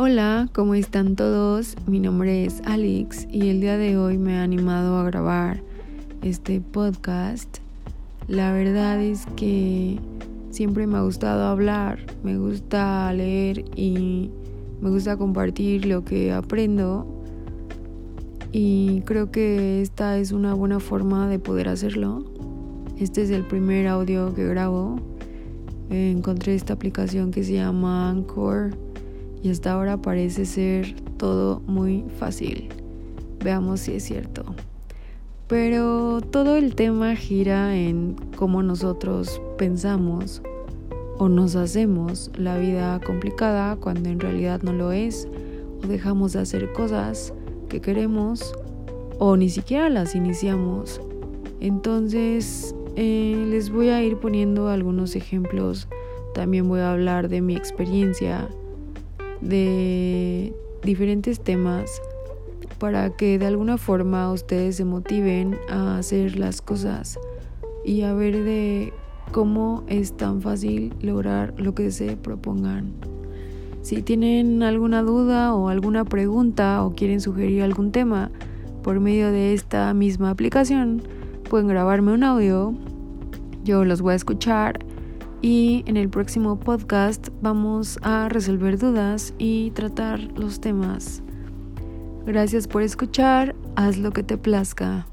Hola, ¿cómo están todos? Mi nombre es Alex y el día de hoy me he animado a grabar este podcast. La verdad es que siempre me ha gustado hablar, me gusta leer y me gusta compartir lo que aprendo y creo que esta es una buena forma de poder hacerlo. Este es el primer audio que grabo. Encontré esta aplicación que se llama Anchor y hasta ahora parece ser todo muy fácil. Veamos si es cierto. Pero todo el tema gira en cómo nosotros pensamos o nos hacemos la vida complicada cuando en realidad no lo es, o dejamos de hacer cosas que queremos o ni siquiera las iniciamos. Entonces eh, les voy a ir poniendo algunos ejemplos, también voy a hablar de mi experiencia de diferentes temas para que de alguna forma ustedes se motiven a hacer las cosas y a ver de cómo es tan fácil lograr lo que se propongan. Si tienen alguna duda o alguna pregunta o quieren sugerir algún tema por medio de esta misma aplicación, pueden grabarme un audio, yo los voy a escuchar y en el próximo podcast vamos a resolver dudas y tratar los temas. Gracias por escuchar, haz lo que te plazca.